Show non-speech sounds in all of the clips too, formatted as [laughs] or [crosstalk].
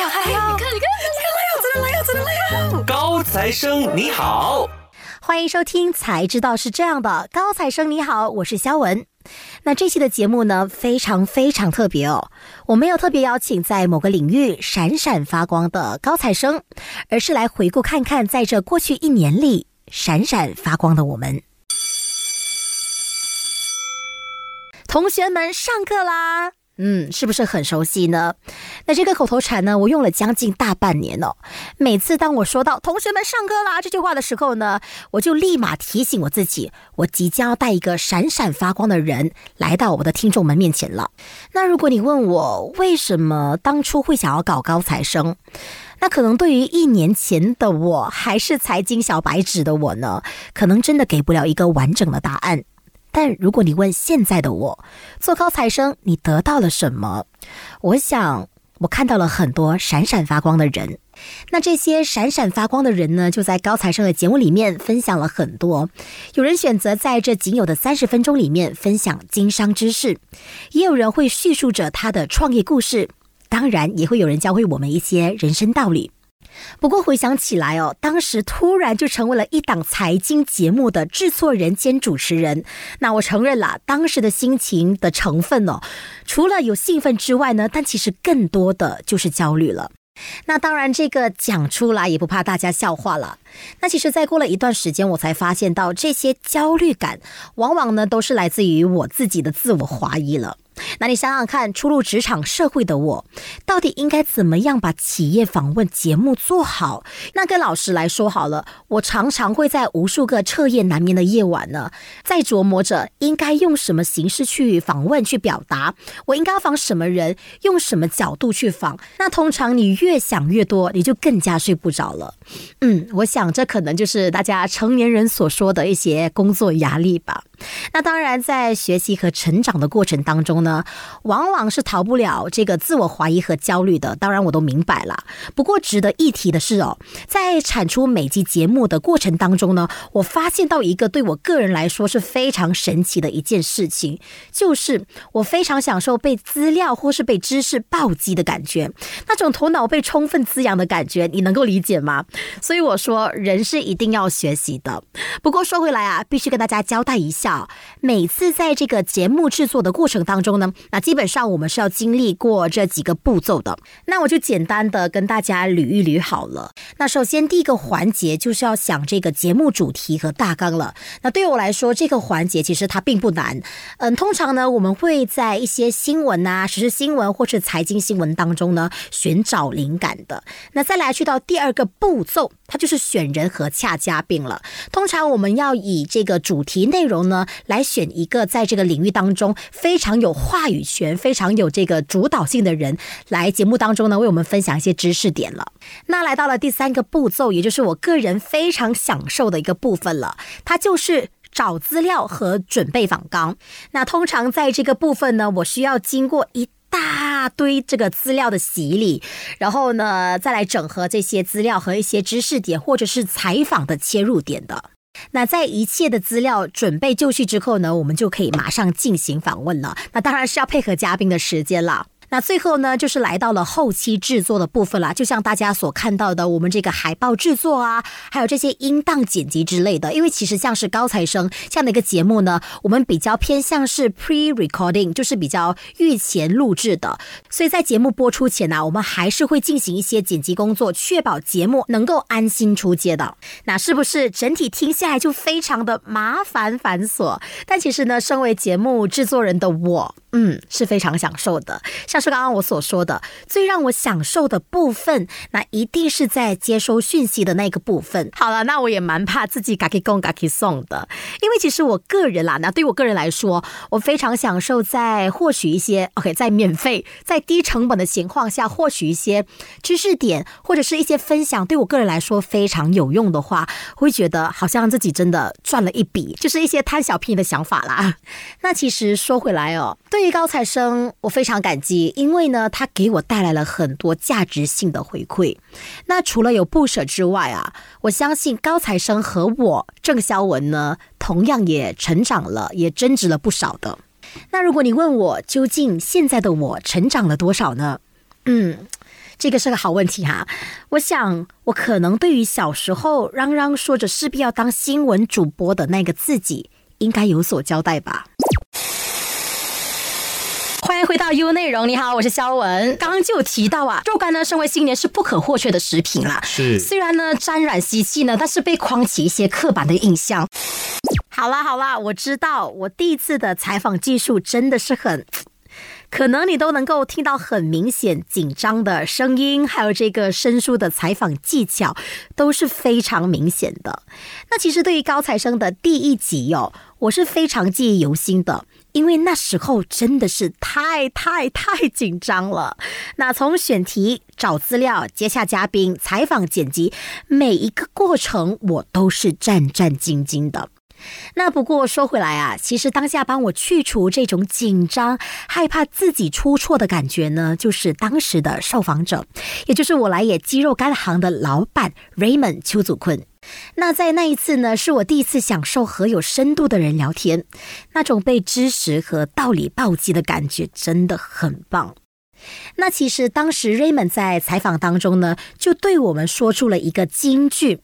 呀，来呀！你看，你看，来呀，真的来呀，真的来呀！高材生你好，欢迎收听《才知道是这样的》。高材生你好，我是肖文。那这期的节目呢，非常非常特别哦。我没有特别邀请在某个领域闪闪发光的高材生，而是来回顾看看，在这过去一年里闪闪发光的我们。同学们，上课啦！嗯，是不是很熟悉呢？那这个口头禅呢，我用了将近大半年哦。每次当我说到“同学们上课啦”这句话的时候呢，我就立马提醒我自己，我即将要带一个闪闪发光的人来到我的听众们面前了。那如果你问我为什么当初会想要搞高材生，那可能对于一年前的我还是财经小白纸的我呢，可能真的给不了一个完整的答案。但如果你问现在的我，做高材生你得到了什么？我想我看到了很多闪闪发光的人。那这些闪闪发光的人呢，就在高材生的节目里面分享了很多。有人选择在这仅有的三十分钟里面分享经商知识，也有人会叙述着他的创业故事。当然，也会有人教会我们一些人生道理。不过回想起来哦，当时突然就成为了一档财经节目的制作人兼主持人。那我承认了，当时的心情的成分哦，除了有兴奋之外呢，但其实更多的就是焦虑了。那当然，这个讲出来也不怕大家笑话了。那其实，在过了一段时间，我才发现到这些焦虑感，往往呢都是来自于我自己的自我怀疑了。那你想想看，初入职场社会的我，到底应该怎么样把企业访问节目做好？那跟老师来说好了，我常常会在无数个彻夜难眠的夜晚呢，在琢磨着应该用什么形式去访问、去表达，我应该访什么人，用什么角度去访。那通常你越想越多，你就更加睡不着了。嗯，我想这可能就是大家成年人所说的一些工作压力吧。那当然，在学习和成长的过程当中呢，往往是逃不了这个自我怀疑和焦虑的。当然，我都明白了。不过，值得一提的是哦，在产出每集节目的过程当中呢，我发现到一个对我个人来说是非常神奇的一件事情，就是我非常享受被资料或是被知识暴击的感觉，那种头脑被充分滋养的感觉，你能够理解吗？所以我说，人是一定要学习的。不过说回来啊，必须跟大家交代一下。每次在这个节目制作的过程当中呢，那基本上我们是要经历过这几个步骤的。那我就简单的跟大家捋一捋好了。那首先第一个环节就是要想这个节目主题和大纲了。那对我来说，这个环节其实它并不难。嗯，通常呢，我们会在一些新闻啊、时事新闻或是财经新闻当中呢寻找灵感的。那再来去到第二个步骤，它就是选人和恰嘉宾了。通常我们要以这个主题内容呢。来选一个在这个领域当中非常有话语权、非常有这个主导性的人来节目当中呢，为我们分享一些知识点了。那来到了第三个步骤，也就是我个人非常享受的一个部分了，它就是找资料和准备访纲。那通常在这个部分呢，我需要经过一大堆这个资料的洗礼，然后呢，再来整合这些资料和一些知识点或者是采访的切入点的。那在一切的资料准备就绪之后呢，我们就可以马上进行访问了。那当然是要配合嘉宾的时间了。那最后呢，就是来到了后期制作的部分了。就像大家所看到的，我们这个海报制作啊，还有这些音档剪辑之类的。因为其实像是高材生这样的一个节目呢，我们比较偏向是 pre-recording，就是比较预前录制的。所以在节目播出前呢，我们还是会进行一些剪辑工作，确保节目能够安心出街的。那是不是整体听下来就非常的麻烦繁琐？但其实呢，身为节目制作人的我。嗯，是非常享受的。像是刚刚我所说的，最让我享受的部分，那一定是在接收讯息的那个部分。好了，那我也蛮怕自己嘎给供嘎给送的，因为其实我个人啦，那对我个人来说，我非常享受在获取一些 OK，在免费、在低成本的情况下获取一些知识点或者是一些分享，对我个人来说非常有用的话，会觉得好像自己真的赚了一笔，就是一些贪小便宜的想法啦。那其实说回来哦，对于高材生，我非常感激，因为呢，他给我带来了很多价值性的回馈。那除了有不舍之外啊，我相信高材生和我郑肖文呢，同样也成长了，也增值了不少的。那如果你问我，究竟现在的我成长了多少呢？嗯。这个是个好问题哈。我想，我可能对于小时候嚷嚷说着势必要当新闻主播的那个自己，应该有所交代吧。回到 U 内容，你好，我是肖文。刚刚就有提到啊，肉干呢，身为新年是不可或缺的食品啦。是，虽然呢沾染习气呢，但是被框起一些刻板的印象。好啦好啦，我知道我第一次的采访技术真的是很。可能你都能够听到很明显紧张的声音，还有这个生疏的采访技巧都是非常明显的。那其实对于高材生的第一集哦，我是非常记忆犹新的，因为那时候真的是太太太紧张了。那从选题、找资料、接下嘉宾、采访、剪辑，每一个过程我都是战战兢兢的。那不过说回来啊，其实当下帮我去除这种紧张、害怕自己出错的感觉呢，就是当时的受访者，也就是我来也肌肉干行的老板 Raymond 邱祖坤。那在那一次呢，是我第一次享受和有深度的人聊天，那种被知识和道理暴击的感觉真的很棒。那其实当时 Raymond 在采访当中呢，就对我们说出了一个金句，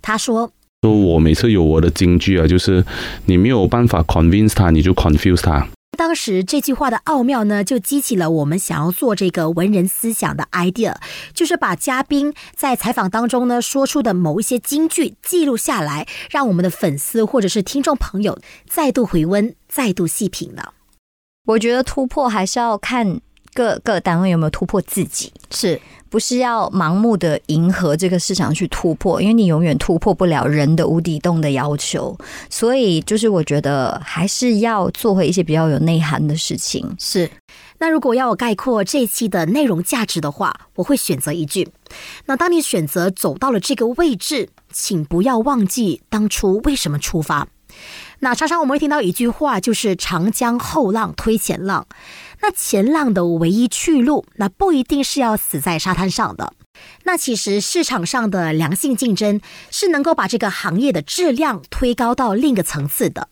他说。说我每次有我的金句啊，就是你没有办法 convince 他，你就 confuse 他。当时这句话的奥妙呢，就激起了我们想要做这个文人思想的 idea，就是把嘉宾在采访当中呢说出的某一些金句记录下来，让我们的粉丝或者是听众朋友再度回温、再度细品呢。我觉得突破还是要看各各单位有没有突破自己，是。不是要盲目的迎合这个市场去突破，因为你永远突破不了人的无底洞的要求。所以，就是我觉得还是要做回一些比较有内涵的事情。是。那如果要我概括这一期的内容价值的话，我会选择一句：那当你选择走到了这个位置，请不要忘记当初为什么出发。那常常我们会听到一句话，就是“长江后浪推前浪”。那前浪的唯一去路，那不一定是要死在沙滩上的。那其实市场上的良性竞争，是能够把这个行业的质量推高到另一个层次的。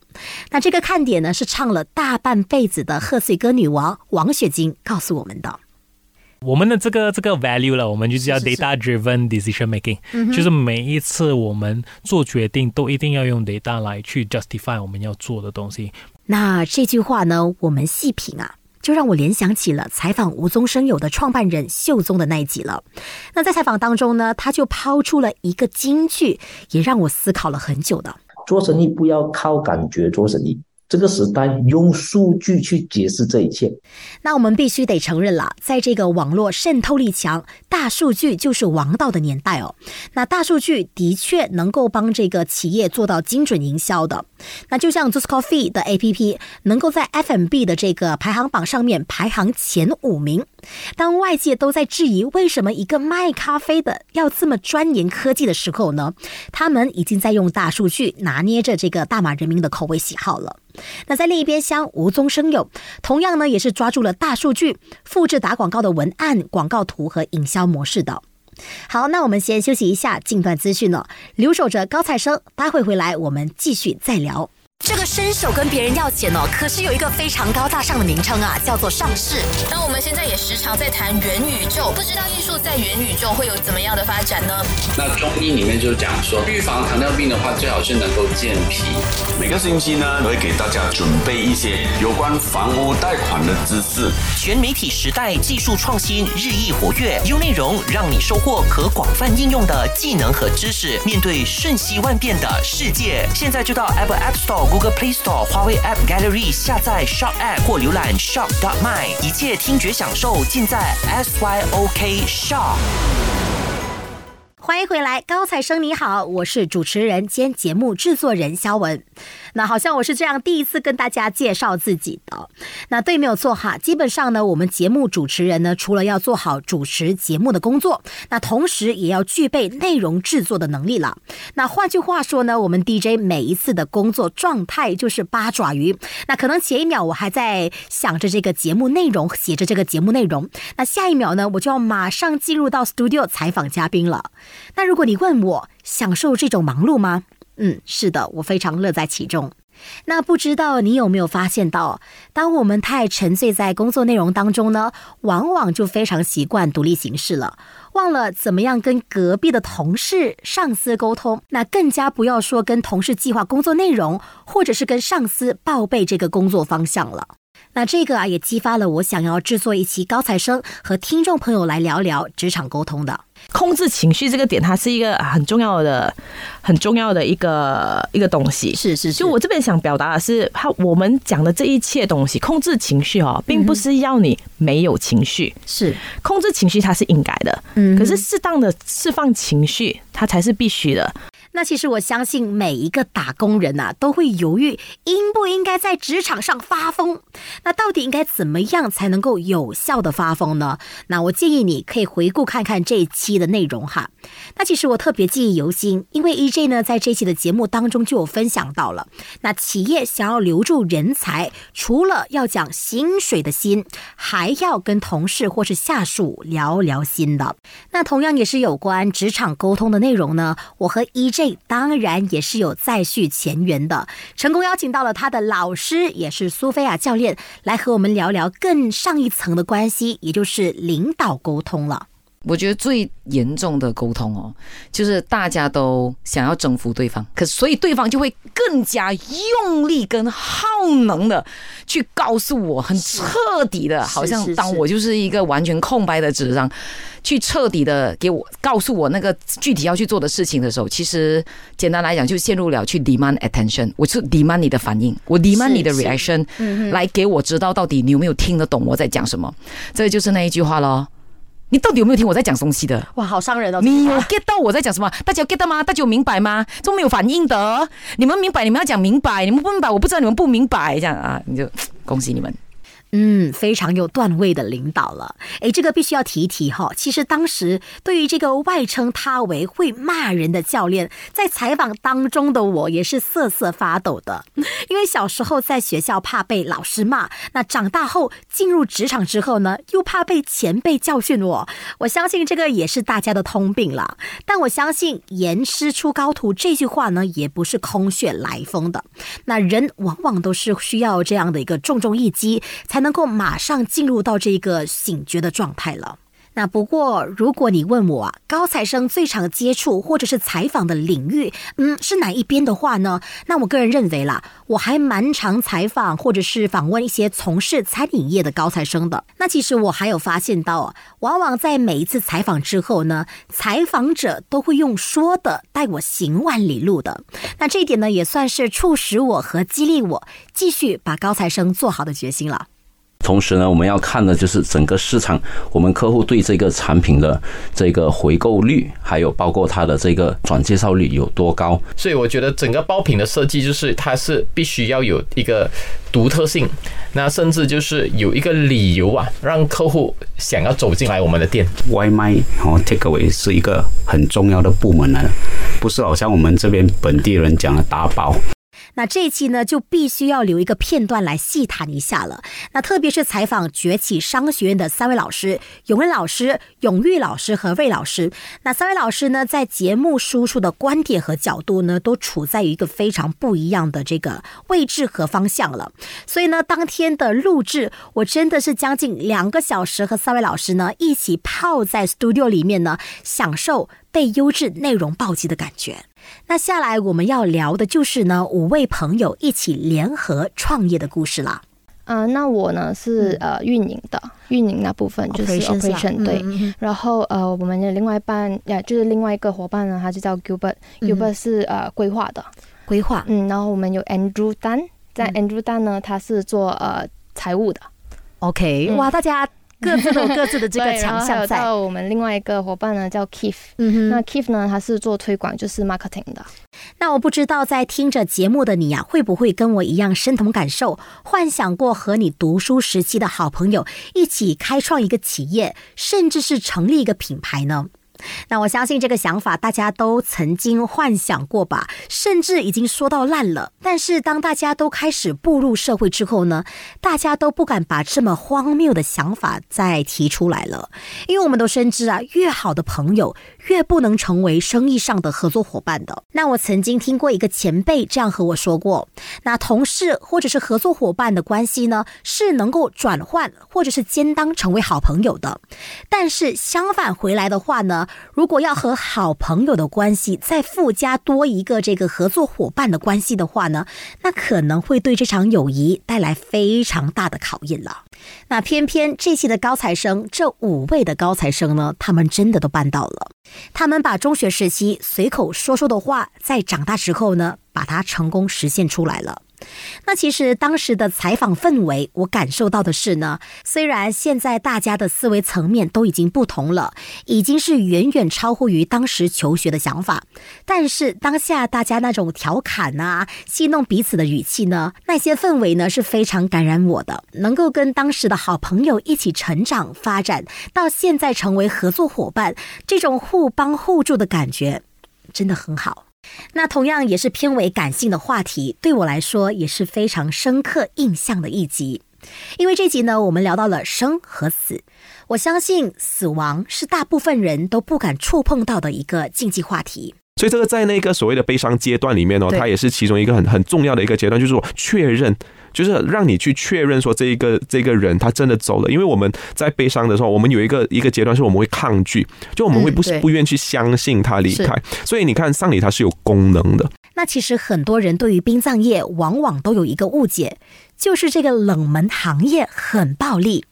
那这个看点呢，是唱了大半辈子的贺岁歌女王王雪晶告诉我们的。我们的这个这个 value 了，我们就叫 data driven decision making，就是每一次我们做决定都一定要用 data 来去 justify 我们要做的东西。那这句话呢，我们细品啊。就让我联想起了采访无中生有的创办人秀宗的那一集了。那在采访当中呢，他就抛出了一个金句，也让我思考了很久的：做生意不要靠感觉做生意。这个时代用数据去解释这一切，那我们必须得承认了，在这个网络渗透力强、大数据就是王道的年代哦。那大数据的确能够帮这个企业做到精准营销的。那就像 Just Coffee 的 APP 能够在 FMB 的这个排行榜上面排行前五名。当外界都在质疑为什么一个卖咖啡的要这么钻研科技的时候呢？他们已经在用大数据拿捏着这个大马人民的口味喜好了。那在另一边厢，无中生有，同样呢也是抓住了大数据，复制打广告的文案、广告图和营销模式的。好，那我们先休息一下，近段资讯呢，留守着高材生，待会回来我们继续再聊。这个伸手跟别人要钱哦，可是有一个非常高大上的名称啊，叫做上市。那我们现在也时常在谈元宇宙，不知道艺术在元宇宙会有怎么样的发展呢？那中医里面就讲说，预防糖尿病的话，最好是能够健脾。每个星期呢，我会给大家准备一些有关房屋贷款的知识。全媒体时代，技术创新日益活跃，优内容让你收获可广泛应用的技能和知识。面对瞬息万变的世界，现在就到 Apple App Store。Google Play Store、华为 App Gallery 下载 Shop App 或浏览 Shop dot my，一切听觉享受尽在 SYOK Shop。欢迎回来，高材生你好，我是主持人兼节目制作人肖文。那好像我是这样第一次跟大家介绍自己的，那对没有错哈。基本上呢，我们节目主持人呢，除了要做好主持节目的工作，那同时也要具备内容制作的能力了。那换句话说呢，我们 DJ 每一次的工作状态就是八爪鱼。那可能前一秒我还在想着这个节目内容，写着这个节目内容，那下一秒呢，我就要马上进入到 studio 采访嘉宾了。那如果你问我享受这种忙碌吗？嗯，是的，我非常乐在其中。那不知道你有没有发现到，当我们太沉醉在工作内容当中呢，往往就非常习惯独立行事了，忘了怎么样跟隔壁的同事、上司沟通。那更加不要说跟同事计划工作内容，或者是跟上司报备这个工作方向了。那这个啊，也激发了我想要制作一期高材生和听众朋友来聊聊职场沟通的。控制情绪这个点，它是一个很重要的、很重要的一个一个东西。是是，就我这边想表达的是，它我们讲的这一切东西，控制情绪哦，并不是要你没有情绪，是控制情绪它是应该的，嗯，可是适当的释放情绪，它才是必须的。那其实我相信每一个打工人呐，都会犹豫应不应该在职场上发疯。那到底应该怎么样才能够有效的发疯呢？那我建议你可以回顾看看这一期的内容哈。那其实我特别记忆犹新，因为 EJ 呢在这期的节目当中就有分享到了，那企业想要留住人才，除了要讲薪水的薪，还要跟同事或是下属聊聊心的。那同样也是有关职场沟通的内容呢。我和 EJ。当然也是有再续前缘的，成功邀请到了他的老师，也是苏菲亚教练，来和我们聊聊更上一层的关系，也就是领导沟通了。我觉得最严重的沟通哦，就是大家都想要征服对方，可所以对方就会更加用力跟耗能的去告诉我，很彻底的，好像当我就是一个完全空白的纸张，去彻底的给我告诉我那个具体要去做的事情的时候，其实简单来讲就陷入了去 demand attention，我是 demand 你的反应，我 demand 你的 reaction，来给我知道到底你有没有听得懂我在讲什么，这就是那一句话喽。你到底有没有听我在讲东西的？哇，好伤人哦！你有 get 到我在讲什么？大家有 get 到吗？大家有明白吗？都没有反应的。你们明白，你们要讲明白；你们不明白，我不知道你们不明白。这样啊，你就 [tsk] 恭喜你们。嗯，非常有段位的领导了。诶，这个必须要提一提哈。其实当时对于这个外称他为会骂人的教练，在采访当中的我也是瑟瑟发抖的。[laughs] 因为小时候在学校怕被老师骂，那长大后进入职场之后呢，又怕被前辈教训我。我相信这个也是大家的通病了。但我相信“严师出高徒”这句话呢，也不是空穴来风的。那人往往都是需要这样的一个重重一击才。能够马上进入到这个醒觉的状态了。那不过，如果你问我啊，高材生最常接触或者是采访的领域，嗯，是哪一边的话呢？那我个人认为啦，我还蛮常采访或者是访问一些从事餐饮业的高材生的。那其实我还有发现到，往往在每一次采访之后呢，采访者都会用说的带我行万里路的。那这一点呢，也算是促使我和激励我继续把高材生做好的决心了。同时呢，我们要看的就是整个市场，我们客户对这个产品的这个回购率，还有包括它的这个转介绍率有多高。所以我觉得整个包品的设计就是它是必须要有一个独特性，那甚至就是有一个理由啊，让客户想要走进来我们的店。外卖和 takeaway 是一个很重要的部门来的，不是好像我们这边本地人讲的打包。那这一期呢，就必须要留一个片段来细谈一下了。那特别是采访崛起商学院的三位老师：永恩老师、永玉老师和魏老师。那三位老师呢，在节目输出的观点和角度呢，都处在于一个非常不一样的这个位置和方向了。所以呢，当天的录制，我真的是将近两个小时和三位老师呢一起泡在 studio 里面呢，享受被优质内容暴击的感觉。那下来我们要聊的就是呢，五位朋友一起联合创业的故事啦。嗯，那我呢是呃运营的，运营那部分就是 operation 对。然后呃，我们的另外一半呀，就是另外一个伙伴呢，他就叫 Gilbert，Gilbert 是呃规划的，规划。嗯，然后我们有 Andrew Dan，在 Andrew Dan 呢，他是做呃财务的。OK，哇，大家。各自都有各自的这个 [laughs] 强项在。我们另外一个伙伴呢叫 Keith，那 Keith 呢他是做推广，就是 marketing 的。那我不知道在听着节目的你呀，会不会跟我一样深同感受，幻想过和你读书时期的好朋友一起开创一个企业，甚至是成立一个品牌呢？那我相信这个想法大家都曾经幻想过吧，甚至已经说到烂了。但是当大家都开始步入社会之后呢，大家都不敢把这么荒谬的想法再提出来了，因为我们都深知啊，越好的朋友越不能成为生意上的合作伙伴的。那我曾经听过一个前辈这样和我说过，那同事或者是合作伙伴的关系呢，是能够转换或者是兼当成为好朋友的。但是相反回来的话呢，如果要和好朋友的关系再附加多一个这个合作伙伴的关系的话呢，那可能会对这场友谊带来非常大的考验了。那偏偏这期的高材生，这五位的高材生呢，他们真的都办到了。他们把中学时期随口说说的话，在长大之后呢，把它成功实现出来了。那其实当时的采访氛围，我感受到的是呢，虽然现在大家的思维层面都已经不同了，已经是远远超乎于当时求学的想法，但是当下大家那种调侃啊、戏弄彼此的语气呢，那些氛围呢是非常感染我的。能够跟当时的好朋友一起成长发展，到现在成为合作伙伴，这种互帮互助的感觉，真的很好。那同样也是偏为感性的话题，对我来说也是非常深刻印象的一集。因为这集呢，我们聊到了生和死，我相信死亡是大部分人都不敢触碰到的一个禁忌话题。所以这个在那个所谓的悲伤阶段里面哦，它也是其中一个很很重要的一个阶段，就是说确认。就是让你去确认说这一个这个人他真的走了，因为我们在悲伤的时候，我们有一个一个阶段是我们会抗拒，就我们会不、嗯不愿去相信他离开，所以你看丧礼它是有功能的，那其实很多人对于殡葬业往往都有一个误解，就是这个冷门行业很暴利。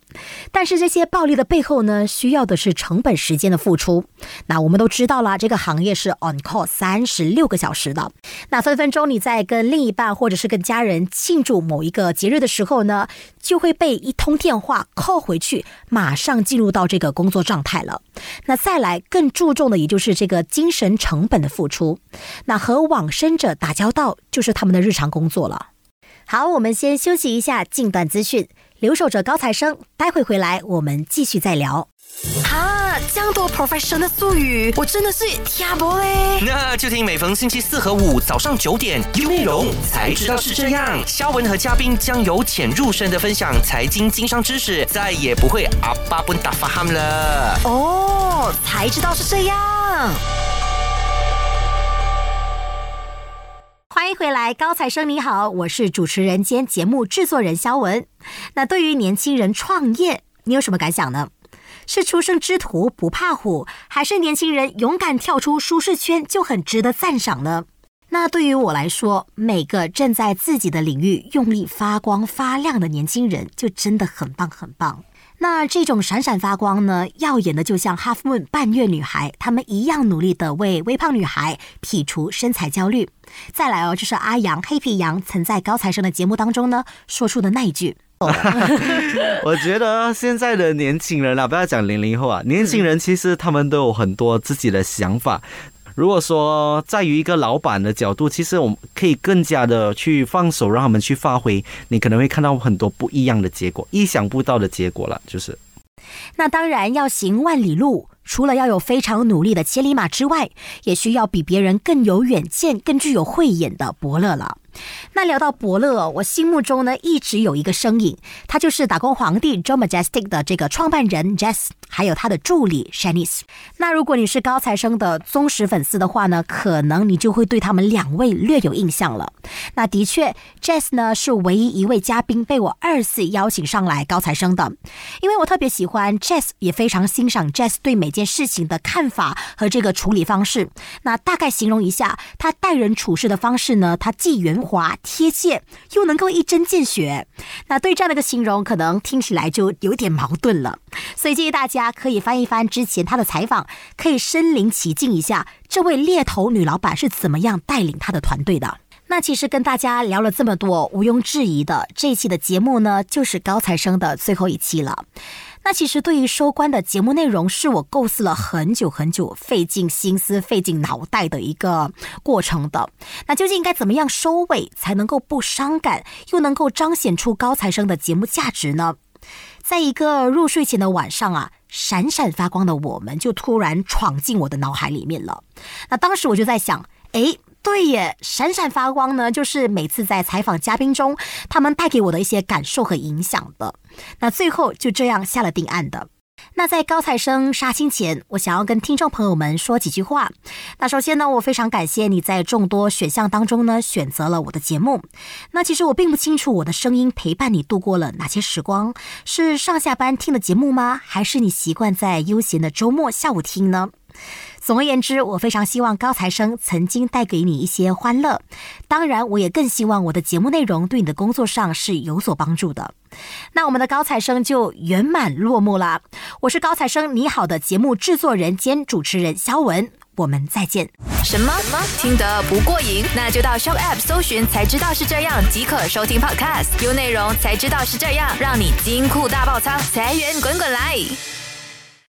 但是这些暴利的背后呢，需要的是成本时间的付出。那我们都知道啦，这个行业是 on call 三十六个小时的。那分分钟你在跟另一半或者是跟家人庆祝某一个节日的时候呢，就会被一通电话 call 回去，马上进入到这个工作状态了。那再来更注重的，也就是这个精神成本的付出。那和往生者打交道，就是他们的日常工作了。好，我们先休息一下，近段资讯，留守着高材生，待会回来我们继续再聊。啊，这样多 professional 的术语，我真的是听不嘞。那就听每逢星期四和五早上九点，有内容才知道是这样。肖文和嘉宾将由浅入深的分享财经经商知识，再也不会阿巴不打发 ham 了。哦，才知道是这样。回来，高材生你好，我是主持人兼节目制作人肖文。那对于年轻人创业，你有什么感想呢？是初生之犊不怕虎，还是年轻人勇敢跳出舒适圈就很值得赞赏呢？那对于我来说，每个正在自己的领域用力发光发亮的年轻人，就真的很棒很棒。那这种闪闪发光呢，耀眼的就像 Half Moon 半月女孩，她们一样努力的为微胖女孩剔除身材焦虑。再来哦，就是阿阳黑皮羊曾在高材生的节目当中呢说出的那一句。[laughs] 我觉得现在的年轻人啊，不要讲零零后啊，年轻人其实他们都有很多自己的想法。如果说在于一个老板的角度，其实我们可以更加的去放手，让他们去发挥，你可能会看到很多不一样的结果，意想不到的结果了，就是。那当然要行万里路，除了要有非常努力的千里马之外，也需要比别人更有远见、更具有慧眼的伯乐了。那聊到伯乐，我心目中呢一直有一个身影，他就是打工皇帝 John Majestic 的这个创办人 Jess，还有他的助理 Shanice。那如果你是高材生的忠实粉丝的话呢，可能你就会对他们两位略有印象了。那的确，Jess 呢是唯一一位嘉宾被我二次邀请上来高材生的，因为我特别喜欢 Jess，也非常欣赏 Jess 对每件事情的看法和这个处理方式。那大概形容一下他待人处事的方式呢，他既圆滑贴切，又能够一针见血。那对这样的一个形容，可能听起来就有点矛盾了。所以建议大家可以翻一翻之前他的采访，可以身临其境一下，这位猎头女老板是怎么样带领她的团队的。那其实跟大家聊了这么多，毋庸置疑的，这一期的节目呢，就是高材生的最后一期了。那其实对于收官的节目内容，是我构思了很久很久，费尽心思、费尽脑袋的一个过程的。那究竟应该怎么样收尾，才能够不伤感，又能够彰显出高材生的节目价值呢？在一个入睡前的晚上啊闪闪发光的我们就突然闯进我的脑海里面了。那当时我就在想，诶，对耶，闪闪发光呢，就是每次在采访嘉宾中，他们带给我的一些感受和影响的。那最后就这样下了定案的。那在高材生杀青前，我想要跟听众朋友们说几句话。那首先呢，我非常感谢你在众多选项当中呢选择了我的节目。那其实我并不清楚我的声音陪伴你度过了哪些时光，是上下班听的节目吗？还是你习惯在悠闲的周末下午听呢？总而言之，我非常希望高材生曾经带给你一些欢乐。当然，我也更希望我的节目内容对你的工作上是有所帮助的。那我们的高材生就圆满落幕啦。我是高材生你好的节目制作人兼主持人肖文，我们再见。什么？听得不过瘾？那就到 Show App 搜寻才知道是这样即可收听 Podcast，有内容才知道是这样，让你金库大爆仓，财源滚滚来。